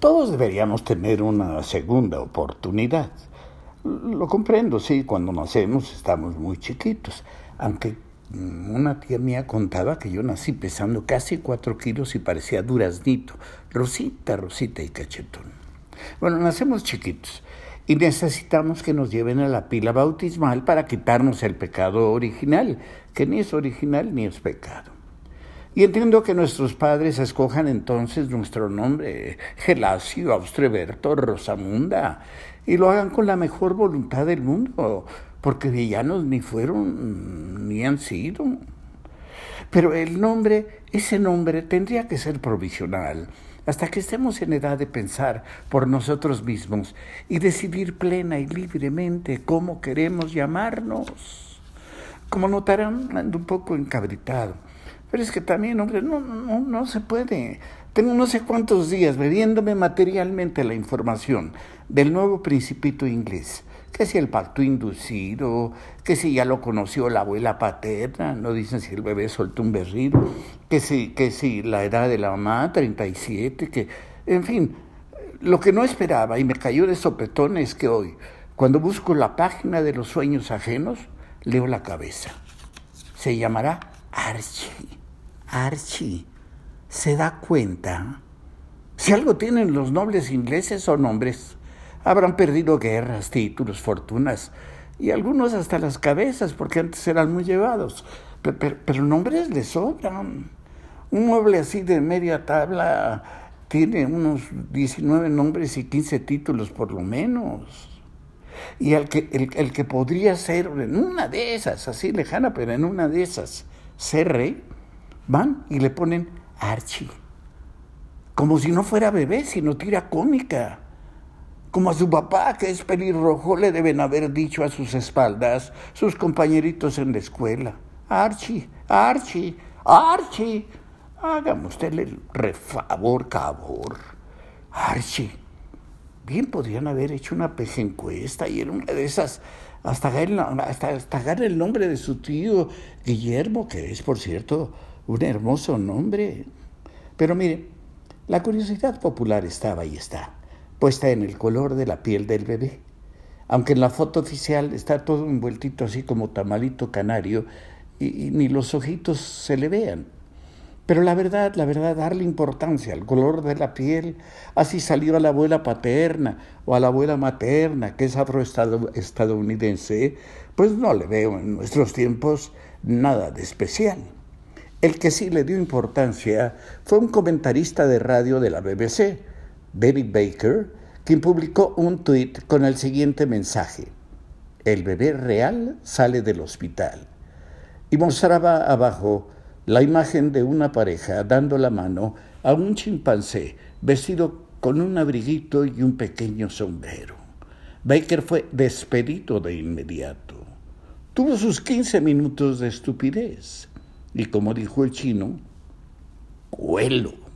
Todos deberíamos tener una segunda oportunidad. Lo comprendo, sí, cuando nacemos estamos muy chiquitos, aunque mm, una tía mía contaba que yo nací pesando casi cuatro kilos y parecía duraznito, rosita, rosita y cachetón. Bueno, nacemos chiquitos y necesitamos que nos lleven a la pila bautismal para quitarnos el pecado original, que ni es original ni es pecado. Y entiendo que nuestros padres escojan entonces nuestro nombre, Gelasio, Austreberto, Rosamunda, y lo hagan con la mejor voluntad del mundo, porque villanos ni fueron ni han sido. Pero el nombre, ese nombre tendría que ser provisional, hasta que estemos en edad de pensar por nosotros mismos y decidir plena y libremente cómo queremos llamarnos. Como notarán, ando un poco encabritado, pero es que también, hombre, no, no, no se puede. Tengo no sé cuántos días bebiéndome materialmente la información del nuevo principito inglés. Que si el pacto inducido, que si ya lo conoció la abuela paterna, no dicen si el bebé soltó un berrido, que si, que si la edad de la mamá, 37, que, en fin, lo que no esperaba y me cayó de sopetón es que hoy, cuando busco la página de los sueños ajenos, leo la cabeza. Se llamará Archie. Archie. ¿Se da cuenta? Si algo tienen los nobles ingleses son hombres. Habrán perdido guerras, títulos, fortunas y algunos hasta las cabezas porque antes eran muy llevados. Pero, nombres les sobran. Un mueble así de media tabla tiene unos 19 nombres y 15 títulos por lo menos. Y el que, el que podría ser en una de esas, así lejana, pero en una de esas, ser rey, van y le ponen Archie. Como si no fuera bebé, sino tira cómica. Como a su papá, que es pelirrojo, le deben haber dicho a sus espaldas sus compañeritos en la escuela. Archie, Archie, Archie. Hágame usted el refavor, cabor. Archie. Bien podrían haber hecho una peje encuesta y en una de esas hasta hasta el nombre de su tío Guillermo, que es, por cierto, un hermoso nombre. Pero mire, la curiosidad popular estaba y está, puesta en el color de la piel del bebé. Aunque en la foto oficial está todo envueltito así como tamalito canario y, ni los ojitos se le vean. Pero la verdad, la verdad, darle importancia al color de la piel, así salió a la abuela paterna o a la abuela materna, que es afroestadounidense, pues no le veo en nuestros tiempos nada de especial. El que sí le dio importancia fue un comentarista de radio de la BBC, David Baker, quien publicó un tuit con el siguiente mensaje. El bebé real sale del hospital. Y mostraba abajo la imagen de una pareja dando la mano a un chimpancé vestido con un abriguito y un pequeño sombrero. Baker fue despedido de inmediato. Tuvo sus 15 minutos de estupidez y como dijo el chino, cuelo.